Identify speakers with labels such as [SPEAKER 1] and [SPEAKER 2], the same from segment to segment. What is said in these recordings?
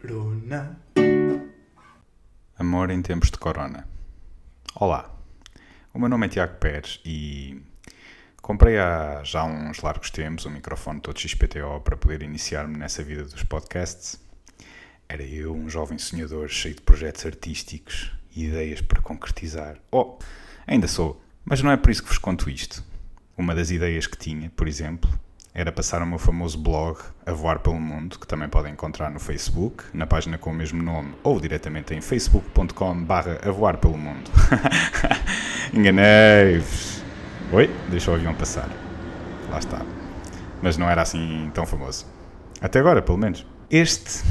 [SPEAKER 1] Corona. Amor em tempos de corona. Olá, o meu nome é Tiago Pérez e comprei há já uns largos tempos um microfone todo XPTO para poder iniciar-me nessa vida dos podcasts. Era eu, um jovem sonhador cheio de projetos artísticos e ideias para concretizar. Oh, ainda sou, mas não é por isso que vos conto isto. Uma das ideias que tinha, por exemplo, era passar o meu famoso blog A Voar pelo Mundo, que também podem encontrar no Facebook, na página com o mesmo nome, ou diretamente em facebook.com barra A Voar pelo Mundo. Enganei-vos. Oi? Deixa o avião passar. Lá está. Mas não era assim tão famoso. Até agora, pelo menos. Este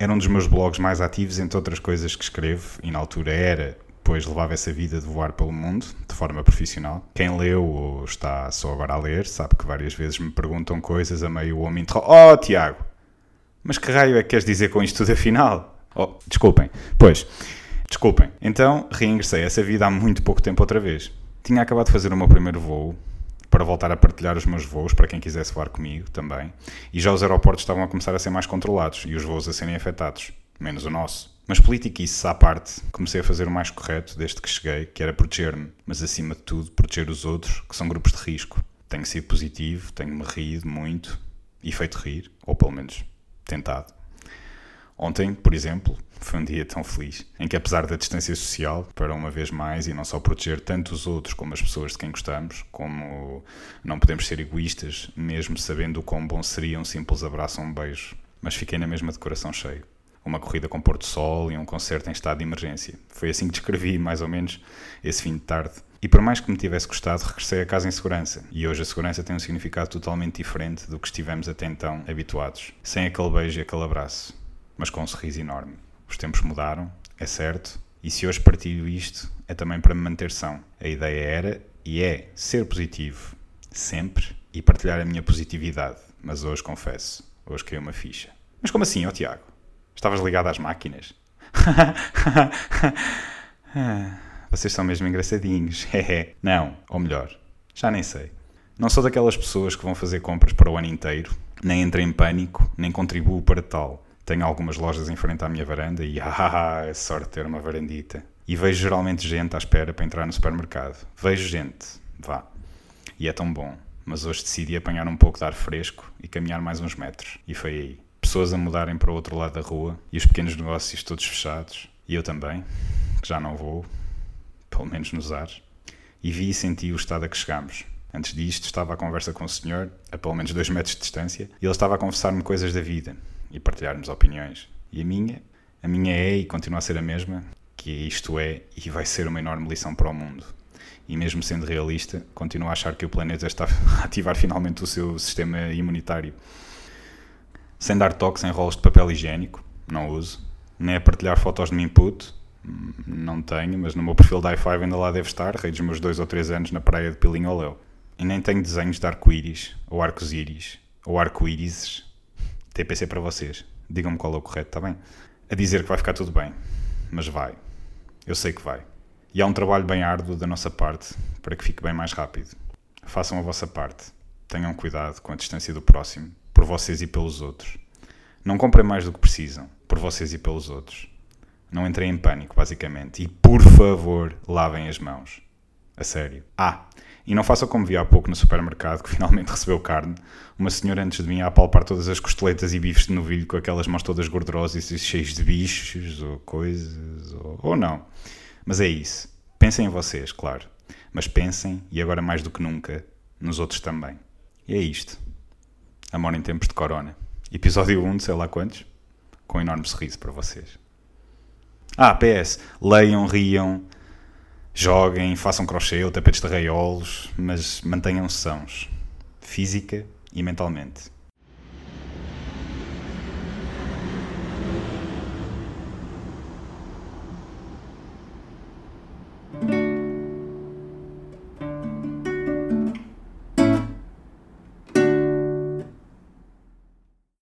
[SPEAKER 1] era um dos meus blogs mais ativos, entre outras coisas que escrevo, e na altura era depois levava essa vida de voar pelo mundo de forma profissional. Quem leu ou está só agora a ler sabe que várias vezes me perguntam coisas a meio homem interrompe. Oh, Tiago, mas que raio é que queres dizer com isto tudo afinal? Oh, desculpem. Pois, desculpem. Então, reingressei essa vida há muito pouco tempo outra vez. Tinha acabado de fazer o meu primeiro voo para voltar a partilhar os meus voos para quem quisesse voar comigo também. E já os aeroportos estavam a começar a ser mais controlados e os voos a serem afetados, menos o nosso. Mas politiquice à parte, comecei a fazer o mais correto desde que cheguei, que era proteger-me, mas acima de tudo proteger os outros, que são grupos de risco. Tenho sido positivo, tenho-me rido muito e feito rir, ou pelo menos tentado. Ontem, por exemplo, foi um dia tão feliz, em que apesar da distância social, para uma vez mais, e não só proteger tanto os outros como as pessoas de quem gostamos, como não podemos ser egoístas, mesmo sabendo o quão bom seria um simples abraço ou um beijo, mas fiquei na mesma de coração cheio uma corrida com Porto Sol e um concerto em estado de emergência. Foi assim que descrevi, mais ou menos, esse fim de tarde. E por mais que me tivesse gostado, regressei a casa em segurança. E hoje a segurança tem um significado totalmente diferente do que estivemos até então habituados. Sem aquele beijo e aquele abraço, mas com um sorriso enorme. Os tempos mudaram, é certo, e se hoje partilho isto, é também para me manter são. A ideia era e é ser positivo, sempre, e partilhar a minha positividade. Mas hoje confesso, hoje caiu uma ficha. Mas como assim, ó Tiago? Estavas ligado às máquinas? Vocês são mesmo engraçadinhos. Não, ou melhor, já nem sei. Não sou daquelas pessoas que vão fazer compras para o ano inteiro, nem entro em pânico, nem contribuo para tal. Tenho algumas lojas em frente à minha varanda e ah, é sorte ter uma varandita. E vejo geralmente gente à espera para entrar no supermercado. Vejo gente, vá. E é tão bom. Mas hoje decidi apanhar um pouco de ar fresco e caminhar mais uns metros. E foi aí pessoas a mudarem para o outro lado da rua e os pequenos negócios todos fechados. E eu também, que já não vou, pelo menos nos ares. E vi e senti o estado a que chegámos. Antes disto, estava à conversa com o senhor, a pelo menos dois metros de distância, e ele estava a confessar-me coisas da vida e partilhar-nos opiniões. E a minha? A minha é e continua a ser a mesma, que isto é e vai ser uma enorme lição para o mundo. E mesmo sendo realista, continuo a achar que o planeta está a ativar finalmente o seu sistema imunitário sem dar toques em rolos de papel higiênico, não uso, nem a partilhar fotos de mim puto, não tenho, mas no meu perfil da i5 ainda lá deve estar, rei dos meus dois ou três anos na praia de Pilinho ao Léu. E nem tenho desenhos de arco-íris, ou arcos-íris, ou arco-írises. TPC para vocês. Digam-me qual é o correto, está bem? A dizer que vai ficar tudo bem. Mas vai. Eu sei que vai. E há um trabalho bem árduo da nossa parte para que fique bem mais rápido. Façam a vossa parte. Tenham cuidado com a distância do próximo por vocês e pelos outros. Não comprem mais do que precisam, por vocês e pelos outros. Não entrem em pânico, basicamente. E, por favor, lavem as mãos. A sério. Ah, e não façam como vi há pouco no supermercado, que finalmente recebeu carne. Uma senhora antes de mim a apalpar todas as costeletas e bifes de novilho com aquelas mãos todas gordurosas e cheias de bichos ou coisas, ou, ou não. Mas é isso. Pensem em vocês, claro. Mas pensem, e agora mais do que nunca, nos outros também. E é isto. Amor em tempos de corona. Episódio 1 de sei lá quantos. Com um enorme sorriso para vocês. Ah, PS. Leiam, riam, joguem, façam crochê ou tapetes de raiolos, mas mantenham-se sãos. Física e mentalmente.